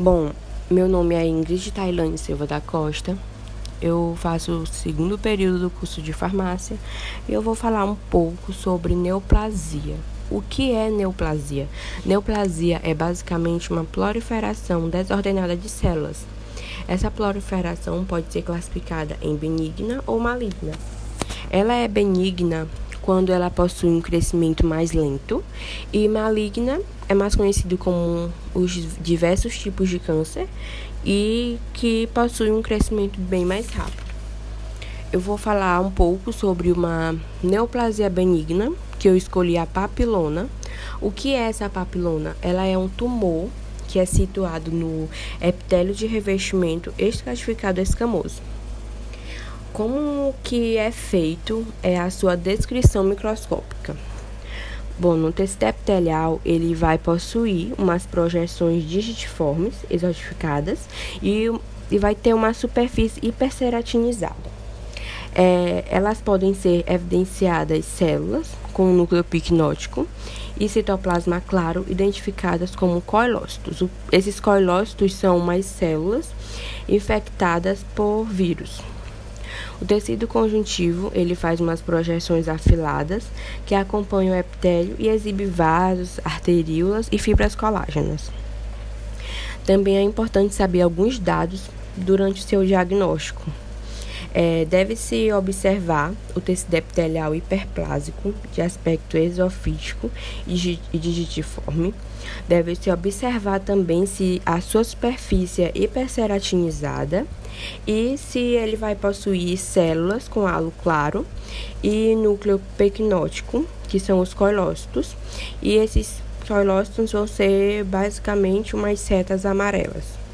Bom, meu nome é Ingrid Tailane Silva da Costa. Eu faço o segundo período do curso de farmácia e eu vou falar um pouco sobre neoplasia. O que é neoplasia? Neoplasia é basicamente uma proliferação desordenada de células. Essa proliferação pode ser classificada em benigna ou maligna. Ela é benigna quando ela possui um crescimento mais lento, e maligna é mais conhecido como os diversos tipos de câncer e que possui um crescimento bem mais rápido. Eu vou falar um pouco sobre uma neoplasia benigna, que eu escolhi a papilona. O que é essa papilona? Ela é um tumor que é situado no epitélio de revestimento estratificado escamoso. Como que é feito é a sua descrição microscópica. Bom, no tecido epitelial, ele vai possuir umas projeções digitiformes, exotificadas, e, e vai ter uma superfície hiperceratinizada. É, elas podem ser evidenciadas células com núcleo picnótico e citoplasma claro, identificadas como coilócitos. esses coilócitos são mais células infectadas por vírus. O tecido conjuntivo, ele faz umas projeções afiladas que acompanham o epitélio e exibe vasos, arteríolas e fibras colágenas. Também é importante saber alguns dados durante o seu diagnóstico. É, Deve-se observar o tecido epitelial hiperplásico de aspecto exofítico e digitiforme. Deve-se observar também se a sua superfície é hiperceratinizada e se ele vai possuir células com halo claro e núcleo pequinótico, que são os coilócitos, e esses coilócitos vão ser basicamente umas setas amarelas.